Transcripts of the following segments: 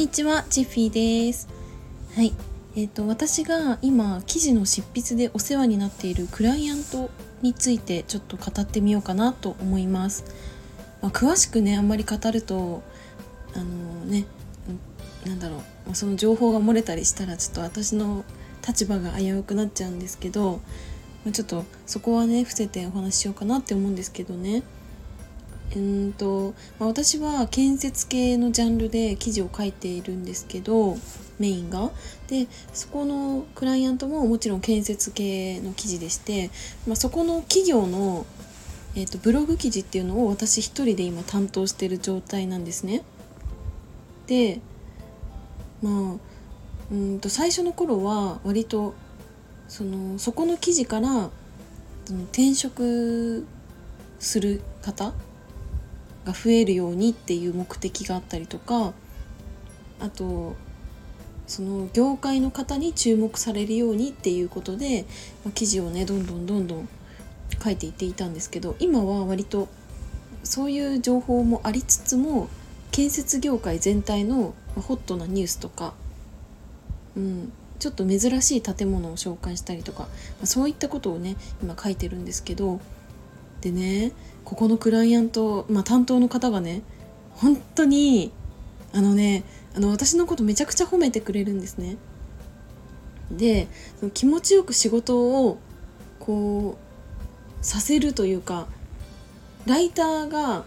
にちは、チッフィーです。はい。えっ、ー、と、私が今、記事の執筆でお世話になっているクライアントについてちょっと語ってみようかなと思います。まあ、詳しくね、あんまり語ると、あのね、なんだろう、その情報が漏れたりしたら、ちょっと私の立場が危うくなっちゃうんですけど、まあ、ちょっとそこはね、伏せてお話ししようかなって思うんですけどね。うんとまあ、私は建設系のジャンルで記事を書いているんですけどメインが。でそこのクライアントももちろん建設系の記事でして、まあ、そこの企業の、えーと、ブログ記事っていうのを私一人で今担当してる状態なんですね。でまあうんと最初の頃は割とそのそこの記事から転職する方が増えるようにっていう目的があったりとかあとその業界の方に注目されるようにっていうことで、まあ、記事をねどんどんどんどん書いていっていたんですけど今は割とそういう情報もありつつも建設業界全体のホットなニュースとか、うん、ちょっと珍しい建物を紹介したりとか、まあ、そういったことをね今書いてるんですけどでねここのクライアント、まあ、担当の方がね本当にあのねあの私のことめちゃくちゃ褒めてくれるんですね。でその気持ちよく仕事をこうさせるというかライターが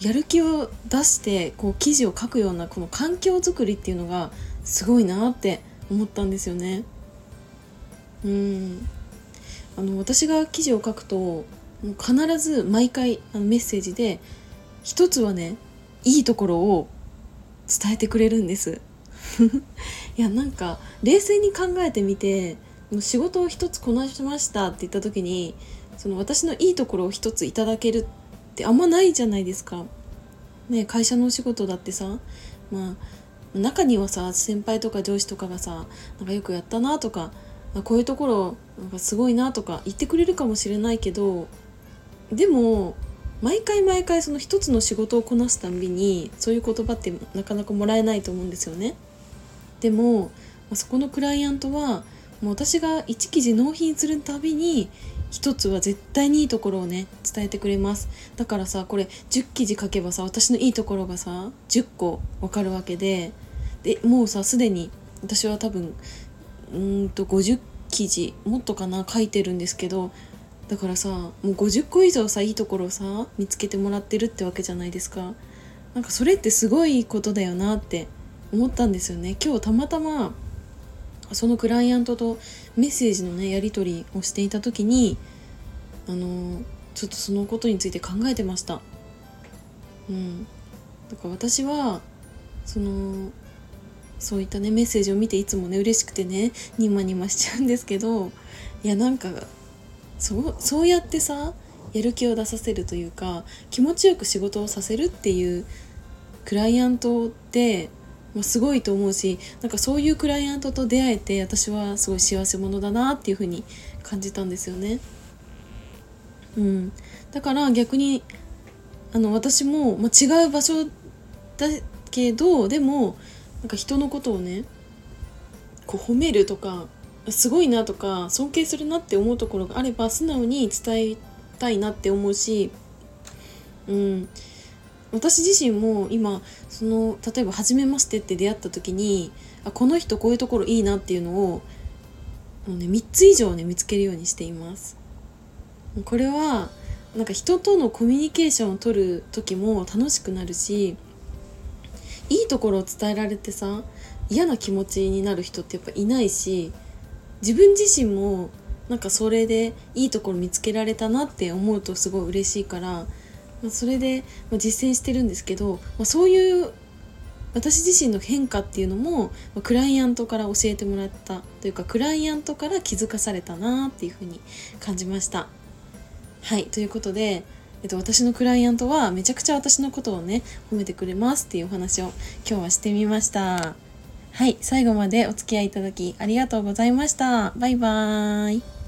やる気を出してこう記事を書くようなこの環境づくりっていうのがすごいなって思ったんですよね。うんあの私が記事を書くともう必ず毎回あのメッセージで一つはねいいところを伝えてくれるんです いやなんか冷静に考えてみてもう仕事を一つこなしましたって言った時にその私のいいところを一ついただけるってあんまないじゃないですか。ね会社のお仕事だってさまあ中にはさ先輩とか上司とかがさなんかよくやったなとかこういうところなんかすごいなとか言ってくれるかもしれないけどでも毎回毎回その一つの仕事をこなすたんびにそういう言葉ってなかなかもらえないと思うんですよね。でもそこのクライアントはもう私が1記事納品するたびに一つは絶対にいいところをね伝えてくれますだからさこれ10記事書けばさ私のいいところがさ10個わかるわけででもうさすでに私は多分うんと50記事もっとかな書いてるんですけどだからさもう50個以上さいいところをさ見つけてもらってるってわけじゃないですか。なんかそれってすごいことだよなって思ったんですよね。今日たまたまそのクライアントとメッセージのねやり取りをしていた時にあのちょっとそのことについて考えてました。うん。だから私はそのそういったねメッセージを見ていつもね嬉しくてねニマニマしちゃうんですけどいやなんかそうそうやってさやる気を出させるというか気持ちよく仕事をさせるっていうクライアントって、まあ、すごいと思うしなんかそういうクライアントと出会えて私はすごい幸せ者だなっていうふうに感じたんですよね。うん、だから逆にあの私も、まあ、違う場所だけどでもなんか人のことをねこう褒めるとかすごいなとか尊敬するなって思うところがあれば素直に伝えたいなって思うし、うん、私自身も今その例えば「初めまして」って出会った時にあこの人こういうところいいなっていうのをもう、ね、3つ以上ね見つけるようにしています。これはなんか人とのコミュニケーションを取る時も楽しくなるしいいところを伝えられてさ嫌な気持ちになる人ってやっぱいないし自分自身もなんかそれでいいところ見つけられたなって思うとすごい嬉しいから、まあ、それで実践してるんですけど、まあ、そういう私自身の変化っていうのも、クライアントから教えてもらったというかクライアントから気づかされたなっていうふうに感じました。はいということで、えっと、私のクライアントはめちゃくちゃ私のことをね褒めてくれますっていうお話を今日はしてみました。はい、最後までお付き合いいただきありがとうございました。バイバーイ。